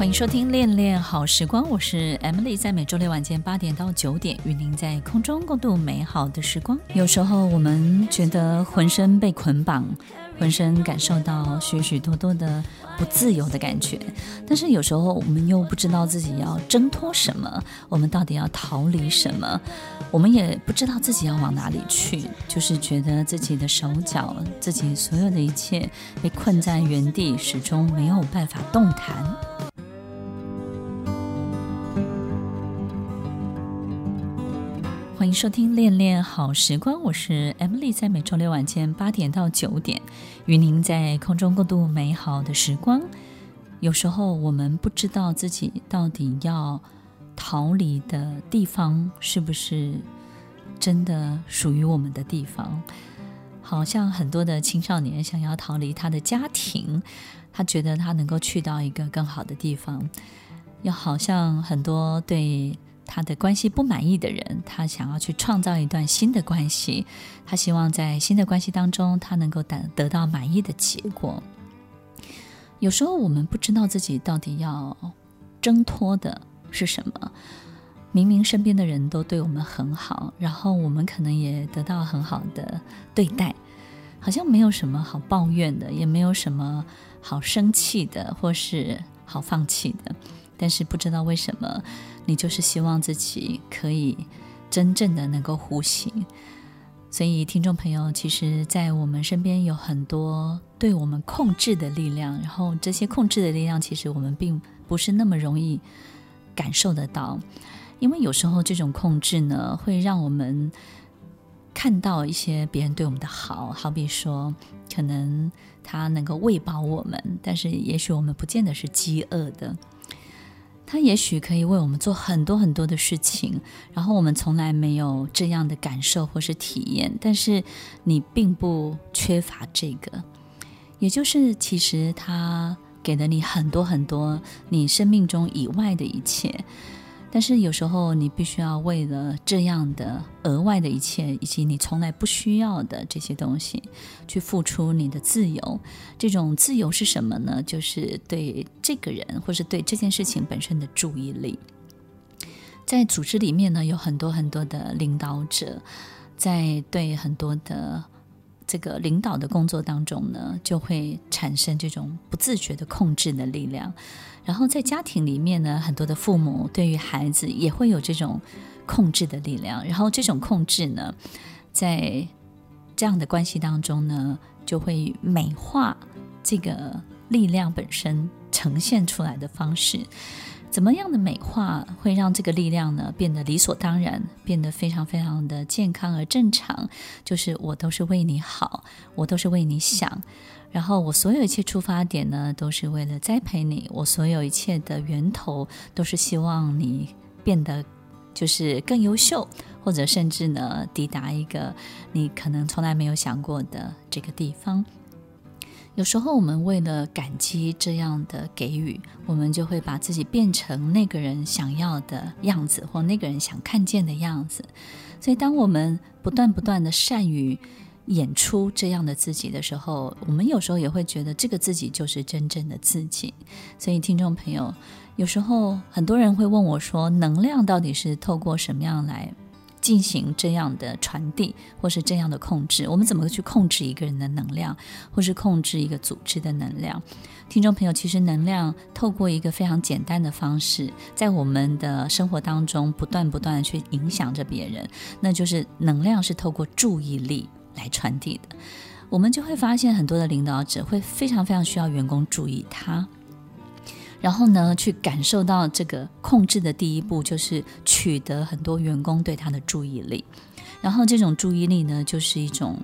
欢迎收听《恋恋好时光》，我是 Emily，在每周六晚间八点到九点，与您在空中共度美好的时光。有时候我们觉得浑身被捆绑，浑身感受到许许多多的不自由的感觉，但是有时候我们又不知道自己要挣脱什么，我们到底要逃离什么，我们也不知道自己要往哪里去，就是觉得自己的手脚，自己所有的一切被困在原地，始终没有办法动弹。欢迎收听《恋恋好时光》，我是 Emily，在每周六晚间八点到九点，与您在空中共度美好的时光。有时候我们不知道自己到底要逃离的地方是不是真的属于我们的地方。好像很多的青少年想要逃离他的家庭，他觉得他能够去到一个更好的地方。又好像很多对。他的关系不满意的人，他想要去创造一段新的关系，他希望在新的关系当中，他能够得得到满意的结果。有时候我们不知道自己到底要挣脱的是什么。明明身边的人都对我们很好，然后我们可能也得到很好的对待，好像没有什么好抱怨的，也没有什么好生气的，或是好放弃的。但是不知道为什么，你就是希望自己可以真正的能够呼吸。所以，听众朋友，其实，在我们身边有很多对我们控制的力量，然后这些控制的力量，其实我们并不是那么容易感受得到，因为有时候这种控制呢，会让我们看到一些别人对我们的好，好比说，可能他能够喂饱我们，但是也许我们不见得是饥饿的。他也许可以为我们做很多很多的事情，然后我们从来没有这样的感受或是体验，但是你并不缺乏这个，也就是其实他给了你很多很多你生命中以外的一切。但是有时候你必须要为了这样的额外的一切，以及你从来不需要的这些东西，去付出你的自由。这种自由是什么呢？就是对这个人或是对这件事情本身的注意力。在组织里面呢，有很多很多的领导者，在对很多的这个领导的工作当中呢，就会产生这种不自觉的控制的力量。然后在家庭里面呢，很多的父母对于孩子也会有这种控制的力量。然后这种控制呢，在这样的关系当中呢，就会美化这个力量本身呈现出来的方式。怎么样的美化会让这个力量呢变得理所当然，变得非常非常的健康而正常？就是我都是为你好，我都是为你想。然后我所有一切出发点呢，都是为了栽培你。我所有一切的源头，都是希望你变得就是更优秀，或者甚至呢，抵达一个你可能从来没有想过的这个地方。有时候我们为了感激这样的给予，我们就会把自己变成那个人想要的样子，或那个人想看见的样子。所以，当我们不断不断的善于演出这样的自己的时候，我们有时候也会觉得这个自己就是真正的自己。所以，听众朋友，有时候很多人会问我说：“能量到底是透过什么样来进行这样的传递，或是这样的控制？我们怎么去控制一个人的能量，或是控制一个组织的能量？”听众朋友，其实能量透过一个非常简单的方式，在我们的生活当中不断不断的去影响着别人，那就是能量是透过注意力。来传递的，我们就会发现很多的领导者会非常非常需要员工注意他，然后呢，去感受到这个控制的第一步就是取得很多员工对他的注意力，然后这种注意力呢，就是一种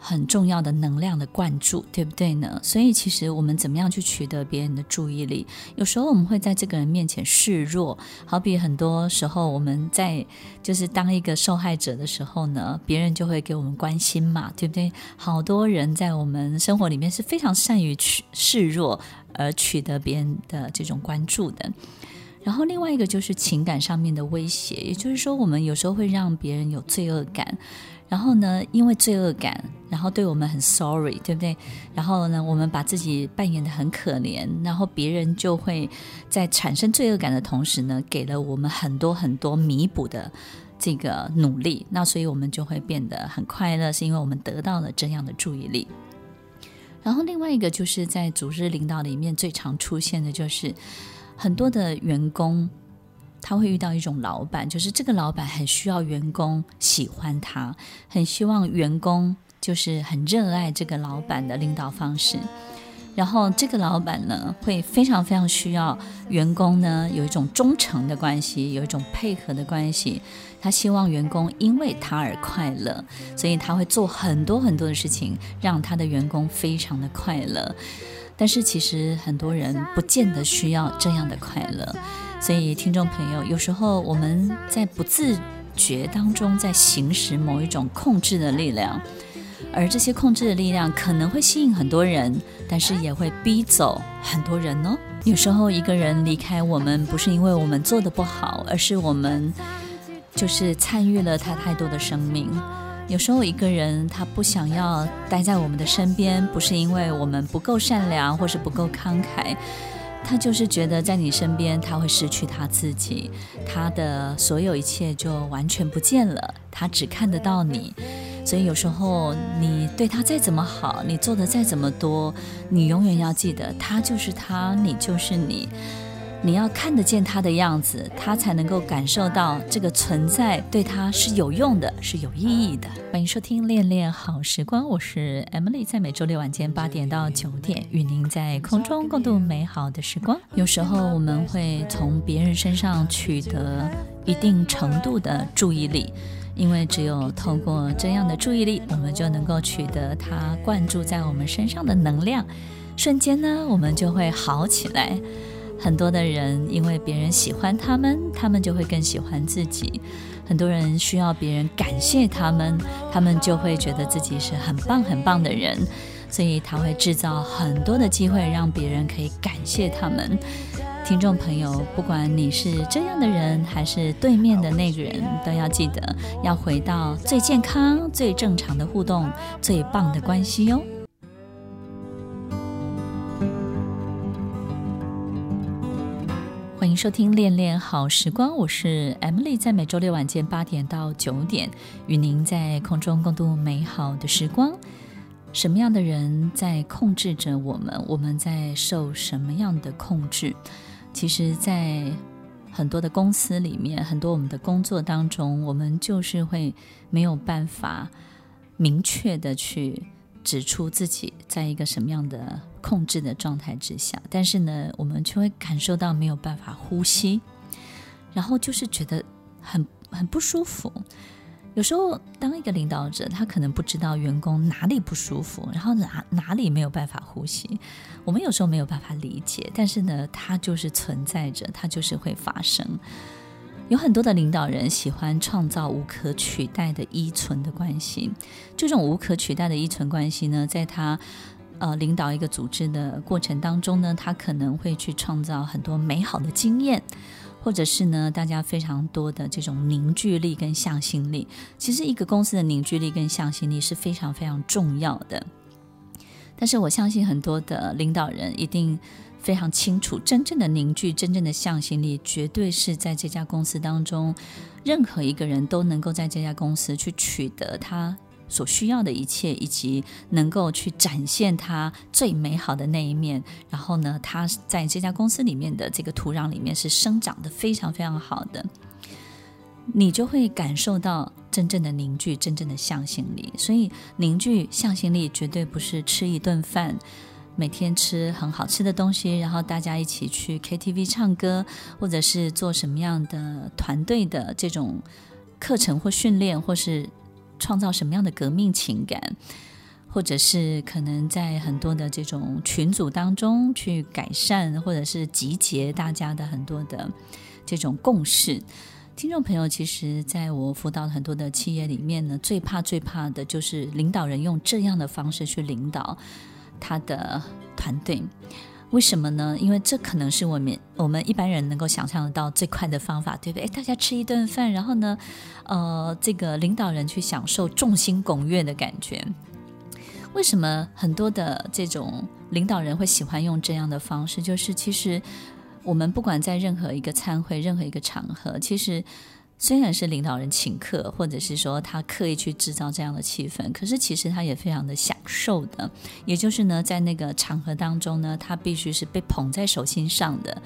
很重要的能量的灌注，对不对呢？所以其实我们怎么样去取得别人的注意力？有时候我们会在这个人面前示弱，好比很多时候我们在就是当一个受害者的时候呢，别人就会给我们关心嘛，对不对？好多人在我们生活里面是非常善于去示弱而取得别人的这种关注的。然后另外一个就是情感上面的威胁，也就是说，我们有时候会让别人有罪恶感。然后呢，因为罪恶感，然后对我们很 sorry，对不对？然后呢，我们把自己扮演得很可怜，然后别人就会在产生罪恶感的同时呢，给了我们很多很多弥补的这个努力。那所以我们就会变得很快乐，是因为我们得到了这样的注意力。然后另外一个就是在组织领导里面最常出现的就是很多的员工。他会遇到一种老板，就是这个老板很需要员工喜欢他，很希望员工就是很热爱这个老板的领导方式。然后这个老板呢，会非常非常需要员工呢有一种忠诚的关系，有一种配合的关系。他希望员工因为他而快乐，所以他会做很多很多的事情，让他的员工非常的快乐。但是其实很多人不见得需要这样的快乐。所以，听众朋友，有时候我们在不自觉当中在行使某一种控制的力量，而这些控制的力量可能会吸引很多人，但是也会逼走很多人哦。有时候一个人离开我们，不是因为我们做的不好，而是我们就是参与了他太多的生命。有时候一个人他不想要待在我们的身边，不是因为我们不够善良，或是不够慷慨。他就是觉得在你身边，他会失去他自己，他的所有一切就完全不见了。他只看得到你，所以有时候你对他再怎么好，你做的再怎么多，你永远要记得，他就是他，你就是你。你要看得见他的样子，他才能够感受到这个存在对他是有用的，是有意义的。欢迎收听《恋恋好时光》，我是 Emily，在每周六晚间八点到九点，与您在空中共度美好的时光。有时候我们会从别人身上取得一定程度的注意力，因为只有透过这样的注意力，我们就能够取得他灌注在我们身上的能量，瞬间呢，我们就会好起来。很多的人因为别人喜欢他们，他们就会更喜欢自己。很多人需要别人感谢他们，他们就会觉得自己是很棒很棒的人。所以他会制造很多的机会，让别人可以感谢他们。听众朋友，不管你是这样的人，还是对面的那个人，都要记得要回到最健康、最正常的互动、最棒的关系哟。迎收听《恋恋好时光》，我是 Emily，在每周六晚间八点到九点，与您在空中共度美好的时光。什么样的人在控制着我们？我们在受什么样的控制？其实，在很多的公司里面，很多我们的工作当中，我们就是会没有办法明确的去指出自己在一个什么样的控制的状态之下，但是呢，我们却会感受到没有办法呼吸，然后就是觉得很很不舒服。有时候，当一个领导者，他可能不知道员工哪里不舒服，然后哪哪里没有办法呼吸，我们有时候没有办法理解，但是呢，它就是存在着，它就是会发生。有很多的领导人喜欢创造无可取代的依存的关系，这种无可取代的依存关系呢，在他呃领导一个组织的过程当中呢，他可能会去创造很多美好的经验，或者是呢，大家非常多的这种凝聚力跟向心力。其实一个公司的凝聚力跟向心力是非常非常重要的，但是我相信很多的领导人一定。非常清楚，真正的凝聚，真正的向心力，绝对是在这家公司当中，任何一个人都能够在这家公司去取得他所需要的一切，以及能够去展现他最美好的那一面。然后呢，他在这家公司里面的这个土壤里面是生长得非常非常好的，你就会感受到真正的凝聚，真正的向心力。所以，凝聚向心力绝对不是吃一顿饭。每天吃很好吃的东西，然后大家一起去 KTV 唱歌，或者是做什么样的团队的这种课程或训练，或是创造什么样的革命情感，或者是可能在很多的这种群组当中去改善，或者是集结大家的很多的这种共识。听众朋友，其实在我辅导很多的企业里面呢，最怕最怕的就是领导人用这样的方式去领导他的团队。为什么呢？因为这可能是我们我们一般人能够想象得到最快的方法，对不对？大家吃一顿饭，然后呢，呃，这个领导人去享受众星拱月的感觉。为什么很多的这种领导人会喜欢用这样的方式？就是其实。我们不管在任何一个餐会、任何一个场合，其实虽然是领导人请客，或者是说他刻意去制造这样的气氛，可是其实他也非常的享受的。也就是呢，在那个场合当中呢，他必须是被捧在手心上的，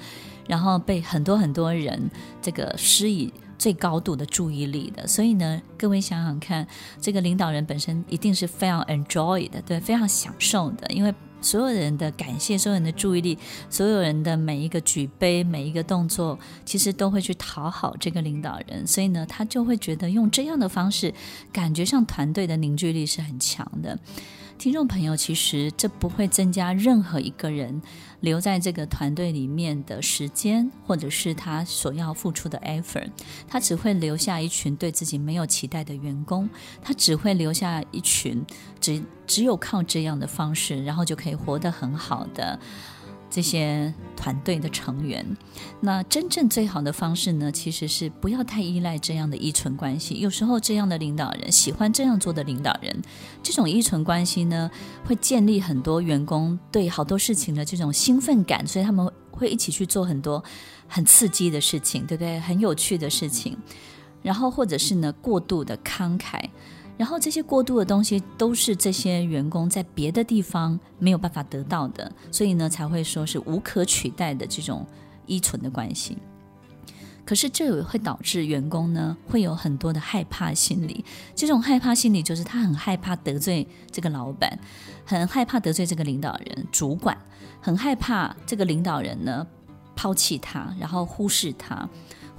然后被很多很多人这个施以最高度的注意力的。所以呢，各位想想看，这个领导人本身一定是非常 enjoy 的，对，非常享受的，因为。所有人的感谢，所有人的注意力，所有人的每一个举杯，每一个动作，其实都会去讨好这个领导人，所以呢，他就会觉得用这样的方式，感觉上团队的凝聚力是很强的。听众朋友，其实这不会增加任何一个人留在这个团队里面的时间，或者是他所要付出的 effort，他只会留下一群对自己没有期待的员工，他只会留下一群只只有靠这样的方式，然后就可以活得很好的。这些团队的成员，那真正最好的方式呢，其实是不要太依赖这样的依存关系。有时候这样的领导人喜欢这样做的领导人，这种依存关系呢，会建立很多员工对好多事情的这种兴奋感，所以他们会一起去做很多很刺激的事情，对不对？很有趣的事情，然后或者是呢，过度的慷慨。然后这些过度的东西都是这些员工在别的地方没有办法得到的，所以呢才会说是无可取代的这种依存的关系。可是这也会导致员工呢会有很多的害怕心理，这种害怕心理就是他很害怕得罪这个老板，很害怕得罪这个领导人、主管，很害怕这个领导人呢抛弃他，然后忽视他，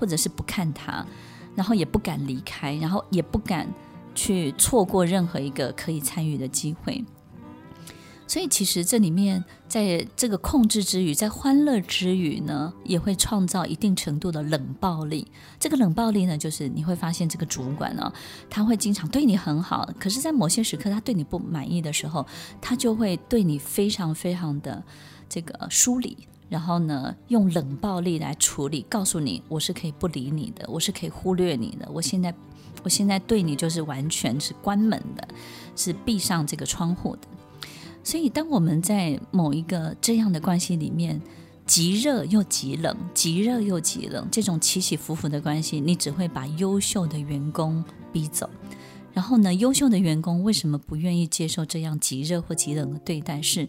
或者是不看他，然后也不敢离开，然后也不敢。去错过任何一个可以参与的机会，所以其实这里面在这个控制之余，在欢乐之余呢，也会创造一定程度的冷暴力。这个冷暴力呢，就是你会发现这个主管呢，他会经常对你很好，可是，在某些时刻他对你不满意的时候，他就会对你非常非常的这个疏离，然后呢，用冷暴力来处理，告诉你我是可以不理你的，我是可以忽略你的，我现在。我现在对你就是完全是关门的，是闭上这个窗户的。所以，当我们在某一个这样的关系里面，极热又极冷，极热又极冷，这种起起伏伏的关系，你只会把优秀的员工逼走。然后呢，优秀的员工为什么不愿意接受这样极热或极冷的对待？是。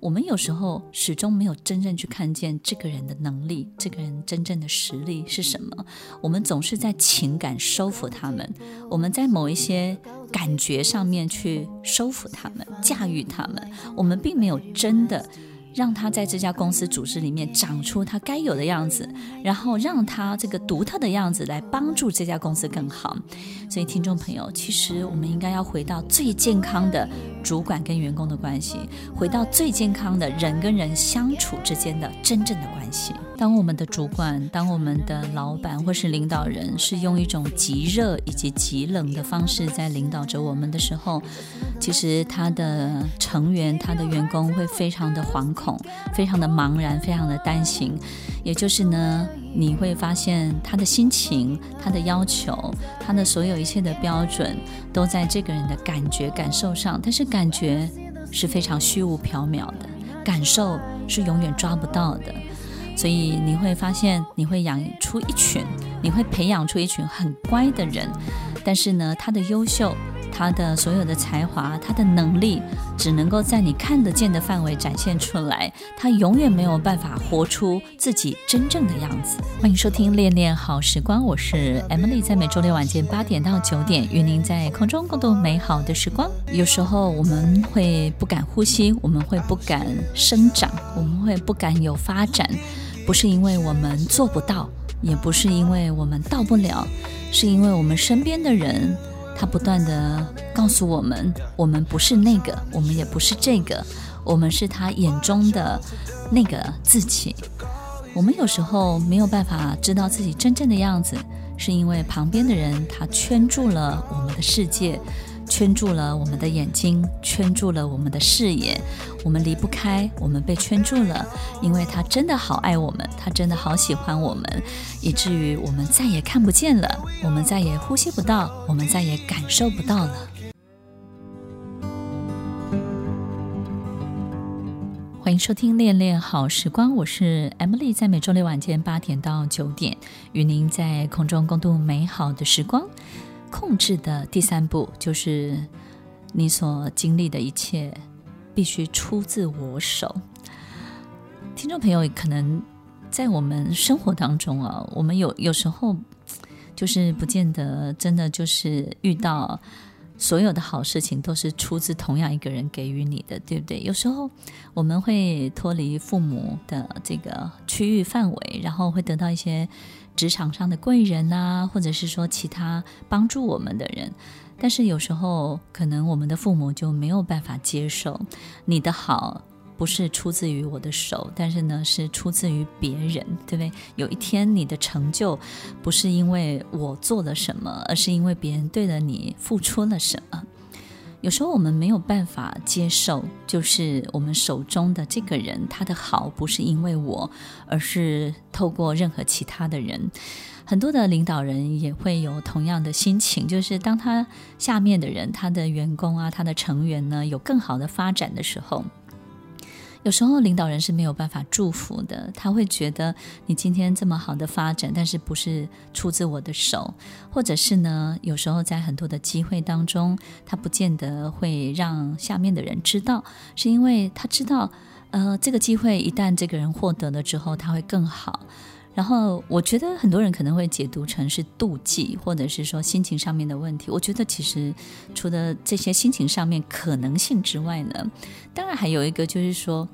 我们有时候始终没有真正去看见这个人的能力，这个人真正的实力是什么。我们总是在情感收服他们，我们在某一些感觉上面去收服他们、驾驭他们，我们并没有真的。让他在这家公司组织里面长出他该有的样子，然后让他这个独特的样子来帮助这家公司更好。所以，听众朋友，其实我们应该要回到最健康的主管跟员工的关系，回到最健康的人跟人相处之间的真正的关系。当我们的主管、当我们的老板或是领导人是用一种极热以及极冷的方式在领导着我们的时候，其实他的成员、他的员工会非常的惶恐、非常的茫然、非常的担心。也就是呢，你会发现他的心情、他的要求、他的所有一切的标准，都在这个人的感觉、感受上，但是感觉是非常虚无缥缈的，感受是永远抓不到的。所以你会发现，你会养出一群，你会培养出一群很乖的人，但是呢，他的优秀，他的所有的才华，他的能力，只能够在你看得见的范围展现出来，他永远没有办法活出自己真正的样子。欢迎收听《恋恋好时光》，我是 Emily，在每周六晚间八点到九点，与您在空中共度美好的时光。有时候我们会不敢呼吸，我们会不敢生长，我们会不敢有发展。不是因为我们做不到，也不是因为我们到不了，是因为我们身边的人，他不断地告诉我们，我们不是那个，我们也不是这个，我们是他眼中的那个自己。我们有时候没有办法知道自己真正的样子，是因为旁边的人他圈住了我们的世界。圈住了我们的眼睛，圈住了我们的视野，我们离不开，我们被圈住了，因为他真的好爱我们，他真的好喜欢我们，以至于我们再也看不见了，我们再也呼吸不到，我们再也感受不到了。欢迎收听《恋恋好时光》，我是 Emily，在每周六晚间八点到九点，与您在空中共度美好的时光。控制的第三步就是，你所经历的一切必须出自我手。听众朋友，可能在我们生活当中啊，我们有有时候就是不见得真的就是遇到所有的好事情都是出自同样一个人给予你的，对不对？有时候我们会脱离父母的这个区域范围，然后会得到一些。职场上的贵人啊，或者是说其他帮助我们的人，但是有时候可能我们的父母就没有办法接受你的好不是出自于我的手，但是呢是出自于别人，对不对？有一天你的成就不是因为我做了什么，而是因为别人对了你付出了什么。有时候我们没有办法接受，就是我们手中的这个人，他的好不是因为我，而是透过任何其他的人。很多的领导人也会有同样的心情，就是当他下面的人，他的员工啊，他的成员呢，有更好的发展的时候。有时候领导人是没有办法祝福的，他会觉得你今天这么好的发展，但是不是出自我的手，或者是呢？有时候在很多的机会当中，他不见得会让下面的人知道，是因为他知道，呃，这个机会一旦这个人获得了之后，他会更好。然后我觉得很多人可能会解读成是妒忌，或者是说心情上面的问题。我觉得其实除了这些心情上面可能性之外呢，当然还有一个就是说，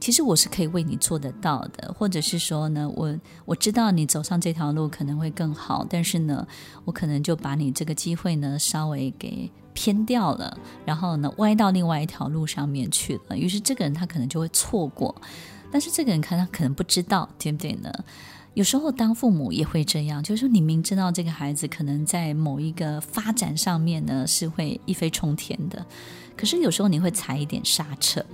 其实我是可以为你做得到的，或者是说呢，我我知道你走上这条路可能会更好，但是呢，我可能就把你这个机会呢稍微给偏掉了，然后呢歪到另外一条路上面去了。于是这个人他可能就会错过，但是这个人看他可能不知道，对不对呢？有时候当父母也会这样，就是说你明知道这个孩子可能在某一个发展上面呢是会一飞冲天的，可是有时候你会踩一点刹车，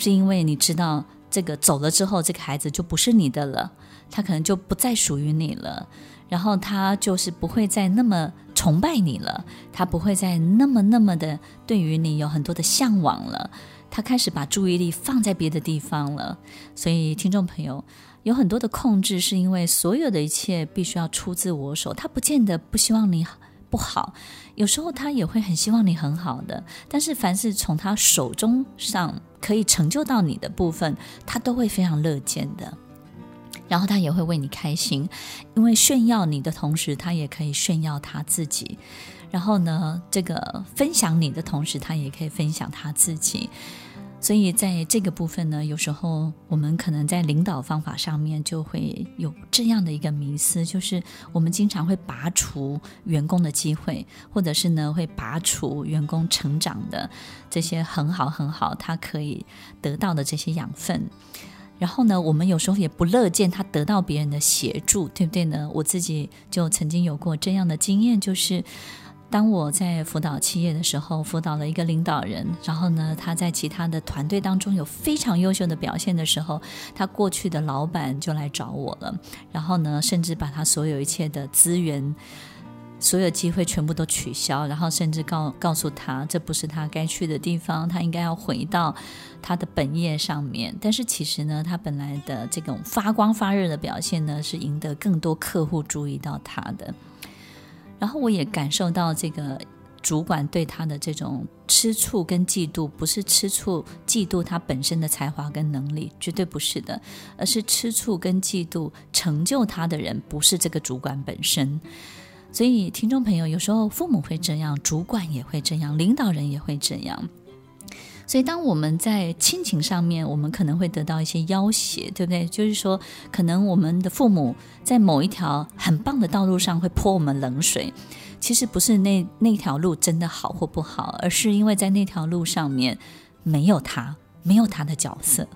是因为你知道这个走了之后，这个孩子就不是你的了，他可能就不再属于你了，然后他就是不会再那么崇拜你了，他不会再那么那么的对于你有很多的向往了，他开始把注意力放在别的地方了，所以听众朋友。有很多的控制，是因为所有的一切必须要出自我手。他不见得不希望你不好，有时候他也会很希望你很好的。但是凡是从他手中上可以成就到你的部分，他都会非常乐见的。然后他也会为你开心，因为炫耀你的同时，他也可以炫耀他自己。然后呢，这个分享你的同时，他也可以分享他自己。所以在这个部分呢，有时候我们可能在领导方法上面就会有这样的一个迷思，就是我们经常会拔除员工的机会，或者是呢会拔除员工成长的这些很好很好他可以得到的这些养分。然后呢，我们有时候也不乐见他得到别人的协助，对不对呢？我自己就曾经有过这样的经验，就是。当我在辅导企业的时候，辅导了一个领导人，然后呢，他在其他的团队当中有非常优秀的表现的时候，他过去的老板就来找我了，然后呢，甚至把他所有一切的资源、所有机会全部都取消，然后甚至告告诉他这不是他该去的地方，他应该要回到他的本业上面。但是其实呢，他本来的这种发光发热的表现呢，是赢得更多客户注意到他的。然后我也感受到这个主管对他的这种吃醋跟嫉妒，不是吃醋嫉妒他本身的才华跟能力，绝对不是的，而是吃醋跟嫉妒成就他的人不是这个主管本身。所以听众朋友，有时候父母会这样，主管也会这样，领导人也会这样。所以，当我们在亲情上面，我们可能会得到一些要挟，对不对？就是说，可能我们的父母在某一条很棒的道路上会泼我们冷水，其实不是那那条路真的好或不好，而是因为在那条路上面没有他，没有他的角色。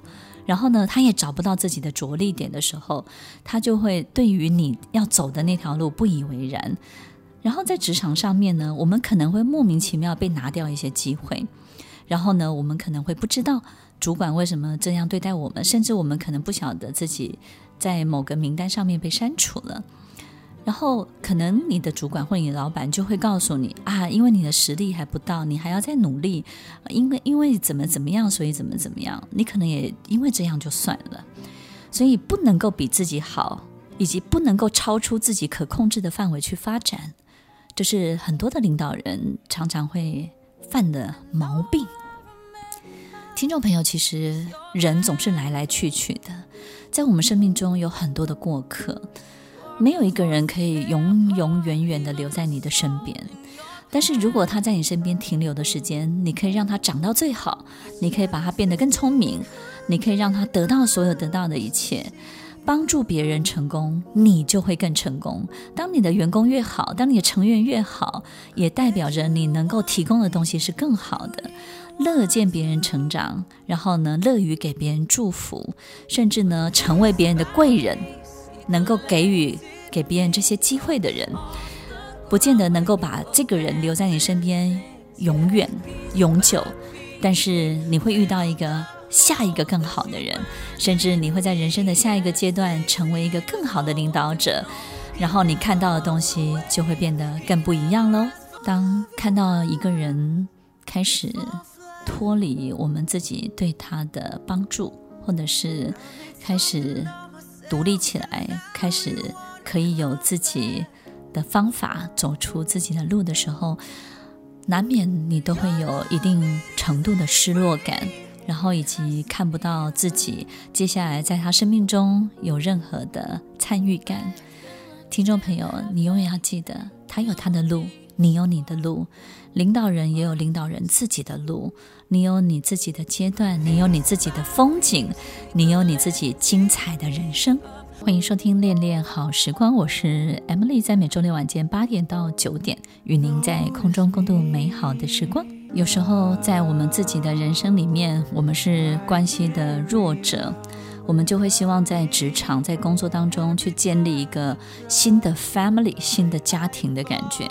然后呢，他也找不到自己的着力点的时候，他就会对于你要走的那条路不以为然。然后在职场上面呢，我们可能会莫名其妙被拿掉一些机会。然后呢，我们可能会不知道主管为什么这样对待我们，甚至我们可能不晓得自己在某个名单上面被删除了。然后可能你的主管或你的老板就会告诉你啊，因为你的实力还不到，你还要再努力，因为因为怎么怎么样，所以怎么怎么样，你可能也因为这样就算了，所以不能够比自己好，以及不能够超出自己可控制的范围去发展，这是很多的领导人常常会犯的毛病。听众朋友，其实人总是来来去去的，在我们生命中有很多的过客。没有一个人可以永永远远的留在你的身边，但是如果他在你身边停留的时间，你可以让他长到最好，你可以把他变得更聪明，你可以让他得到所有得到的一切，帮助别人成功，你就会更成功。当你的员工越好，当你的成员越好，也代表着你能够提供的东西是更好的。乐见别人成长，然后呢，乐于给别人祝福，甚至呢，成为别人的贵人。能够给予给别人这些机会的人，不见得能够把这个人留在你身边永远永久，但是你会遇到一个下一个更好的人，甚至你会在人生的下一个阶段成为一个更好的领导者，然后你看到的东西就会变得更不一样喽。当看到一个人开始脱离我们自己对他的帮助，或者是开始。独立起来，开始可以有自己的方法，走出自己的路的时候，难免你都会有一定程度的失落感，然后以及看不到自己接下来在他生命中有任何的参与感。听众朋友，你永远要记得，他有他的路，你有你的路，领导人也有领导人自己的路。你有你自己的阶段，你有你自己的风景，你有你自己精彩的人生。欢迎收听《恋恋好时光》，我是 Emily，在每周六晚间八点到九点，与您在空中共度美好的时光。有时候在我们自己的人生里面，我们是关系的弱者。我们就会希望在职场、在工作当中去建立一个新的 family、新的家庭的感觉。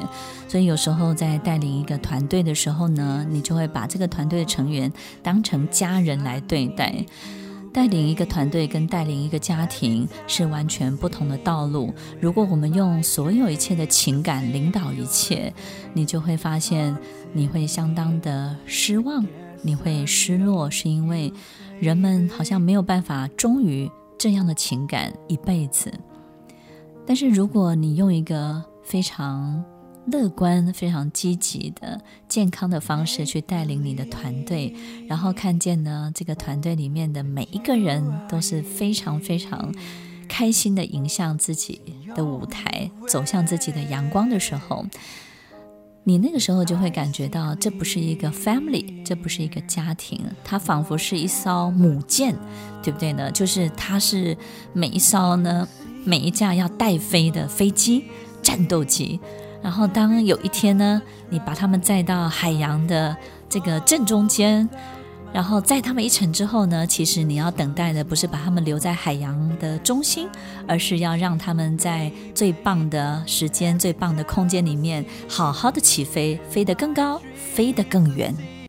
所以有时候在带领一个团队的时候呢，你就会把这个团队的成员当成家人来对待。带领一个团队跟带领一个家庭是完全不同的道路。如果我们用所有一切的情感领导一切，你就会发现你会相当的失望，你会失落，是因为。人们好像没有办法忠于这样的情感一辈子，但是如果你用一个非常乐观、非常积极的、健康的方式去带领你的团队，然后看见呢，这个团队里面的每一个人都是非常非常开心的迎向自己的舞台，走向自己的阳光的时候。你那个时候就会感觉到，这不是一个 family，这不是一个家庭，它仿佛是一艘母舰，对不对呢？就是它是每一艘呢，每一架要带飞的飞机、战斗机。然后当有一天呢，你把它们载到海洋的这个正中间。然后载他们一程之后呢，其实你要等待的不是把他们留在海洋的中心，而是要让他们在最棒的时间、最棒的空间里面好好的起飞，飞得更高，飞得更远。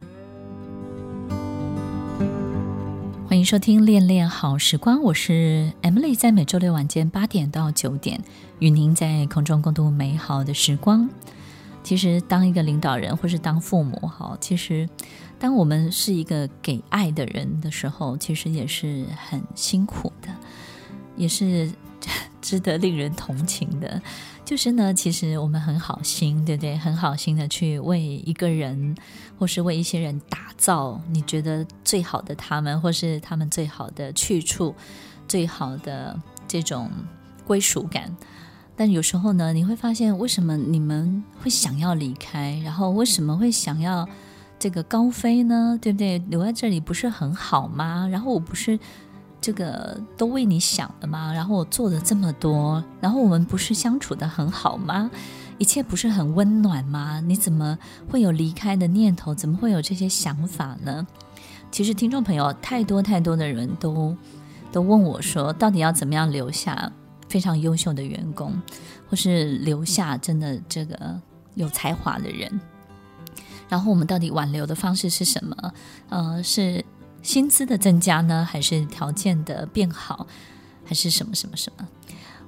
欢迎收听《恋恋好时光》，我是 Emily，在每周六晚间八点到九点，与您在空中共度美好的时光。其实，当一个领导人或是当父母，哈，其实。当我们是一个给爱的人的时候，其实也是很辛苦的，也是值得令人同情的。就是呢，其实我们很好心，对不对？很好心的去为一个人，或是为一些人打造你觉得最好的他们，或是他们最好的去处、最好的这种归属感。但有时候呢，你会发现，为什么你们会想要离开？然后为什么会想要？这个高飞呢，对不对？留在这里不是很好吗？然后我不是这个都为你想了吗？然后我做了这么多，然后我们不是相处得很好吗？一切不是很温暖吗？你怎么会有离开的念头？怎么会有这些想法呢？其实听众朋友，太多太多的人都都问我说，到底要怎么样留下非常优秀的员工，或是留下真的这个有才华的人？然后我们到底挽留的方式是什么？呃，是薪资的增加呢，还是条件的变好，还是什么什么什么？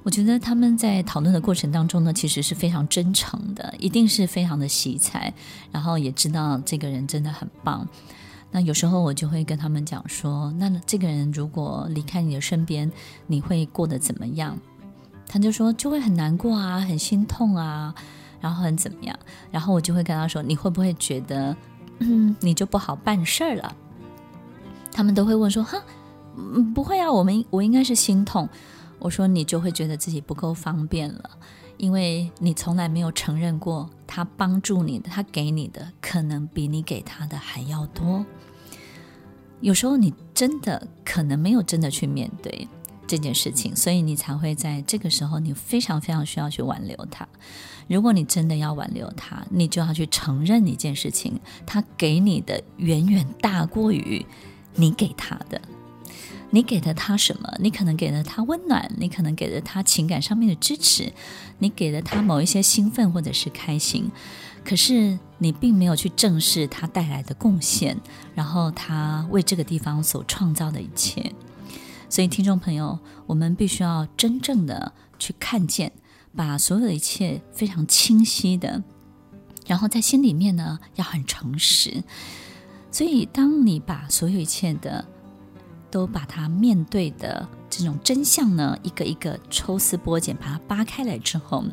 我觉得他们在讨论的过程当中呢，其实是非常真诚的，一定是非常的惜才，然后也知道这个人真的很棒。那有时候我就会跟他们讲说，那这个人如果离开你的身边，你会过得怎么样？他就说就会很难过啊，很心痛啊，然后很怎么样？然后我就会跟他说，你会不会觉得，嗯，你就不好办事儿了？他们都会问说，哈，嗯，不会啊，我们我应该是心痛。我说你就会觉得自己不够方便了，因为你从来没有承认过他帮助你的，他给你的可能比你给他的还要多。有时候你真的可能没有真的去面对这件事情，所以你才会在这个时候你非常非常需要去挽留他。如果你真的要挽留他，你就要去承认一件事情，他给你的远远大过于你给他的。你给了他什么？你可能给了他温暖，你可能给了他情感上面的支持，你给了他某一些兴奋或者是开心，可是你并没有去正视他带来的贡献，然后他为这个地方所创造的一切。所以，听众朋友，我们必须要真正的去看见，把所有的一切非常清晰的，然后在心里面呢要很诚实。所以，当你把所有一切的都把它面对的这种真相呢，一个一个抽丝剥茧，把它扒开来之后，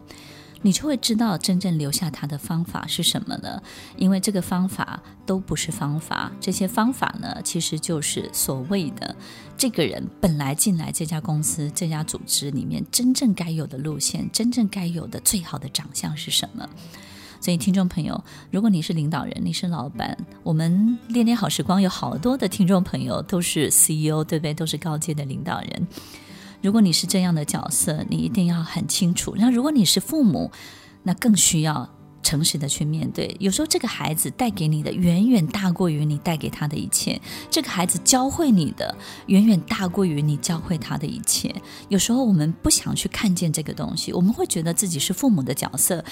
你就会知道真正留下它的方法是什么了。因为这个方法都不是方法，这些方法呢，其实就是所谓的这个人本来进来这家公司、这家组织里面真正该有的路线，真正该有的最好的长相是什么。所以，听众朋友，如果你是领导人，你是老板，我们恋恋好时光有好多的听众朋友都是 CEO，对不对？都是高阶的领导人。如果你是这样的角色，你一定要很清楚。那如果你是父母，那更需要。诚实的去面对，有时候这个孩子带给你的远远大过于你带给他的一切，这个孩子教会你的远远大过于你教会他的一切。有时候我们不想去看见这个东西，我们会觉得自己是父母的角色，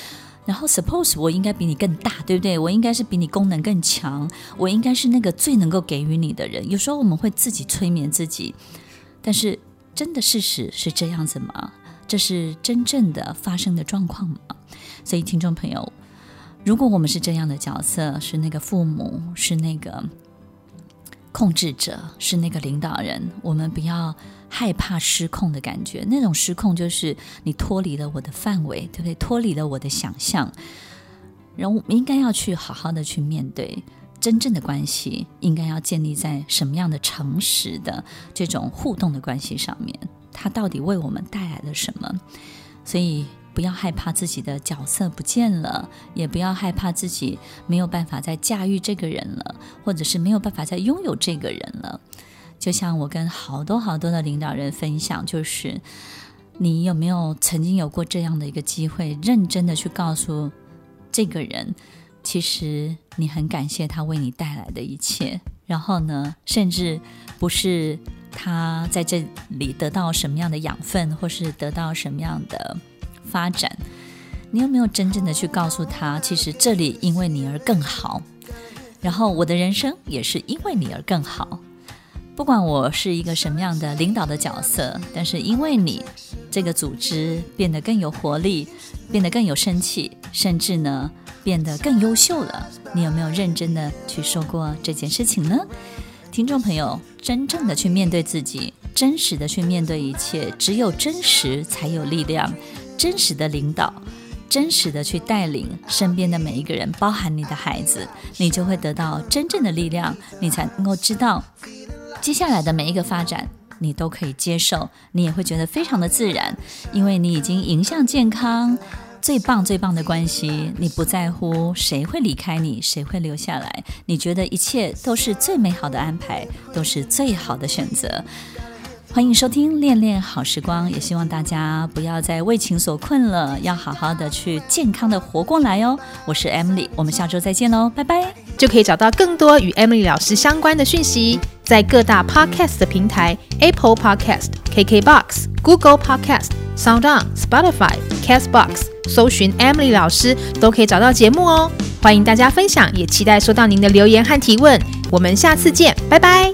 然后 suppose 我应该比你更大，对不对？我应该是比你功能更强，我应该是那个最能够给予你的人。有时候我们会自己催眠自己，但是真的事实是这样子吗？这是真正的发生的状况吗？所以，听众朋友。如果我们是这样的角色，是那个父母，是那个控制者，是那个领导人，我们不要害怕失控的感觉。那种失控就是你脱离了我的范围，对不对？脱离了我的想象。然后我们应该要去好好的去面对真正的关系，应该要建立在什么样的诚实的这种互动的关系上面？它到底为我们带来了什么？所以。不要害怕自己的角色不见了，也不要害怕自己没有办法再驾驭这个人了，或者是没有办法再拥有这个人了。就像我跟好多好多的领导人分享，就是你有没有曾经有过这样的一个机会，认真的去告诉这个人，其实你很感谢他为你带来的一切，然后呢，甚至不是他在这里得到什么样的养分，或是得到什么样的。发展，你有没有真正的去告诉他，其实这里因为你而更好，然后我的人生也是因为你而更好。不管我是一个什么样的领导的角色，但是因为你，这个组织变得更有活力，变得更有生气，甚至呢变得更优秀了。你有没有认真的去说过这件事情呢？听众朋友，真正的去面对自己，真实的去面对一切，只有真实才有力量。真实的领导，真实的去带领身边的每一个人，包含你的孩子，你就会得到真正的力量，你才能够知道接下来的每一个发展，你都可以接受，你也会觉得非常的自然，因为你已经迎向健康最棒最棒的关系，你不在乎谁会离开你，谁会留下来，你觉得一切都是最美好的安排，都是最好的选择。欢迎收听《恋恋好时光》，也希望大家不要再为情所困了，要好好的去健康的活过来哦。我是 Emily，我们下周再见喽，拜拜。就可以找到更多与 Emily 老师相关的讯息，在各大 Podcast 的平台，Apple Podcast、KKBox、Google Podcast、SoundOn、Spotify、Castbox，搜寻 Emily 老师都可以找到节目哦。欢迎大家分享，也期待收到您的留言和提问。我们下次见，拜拜。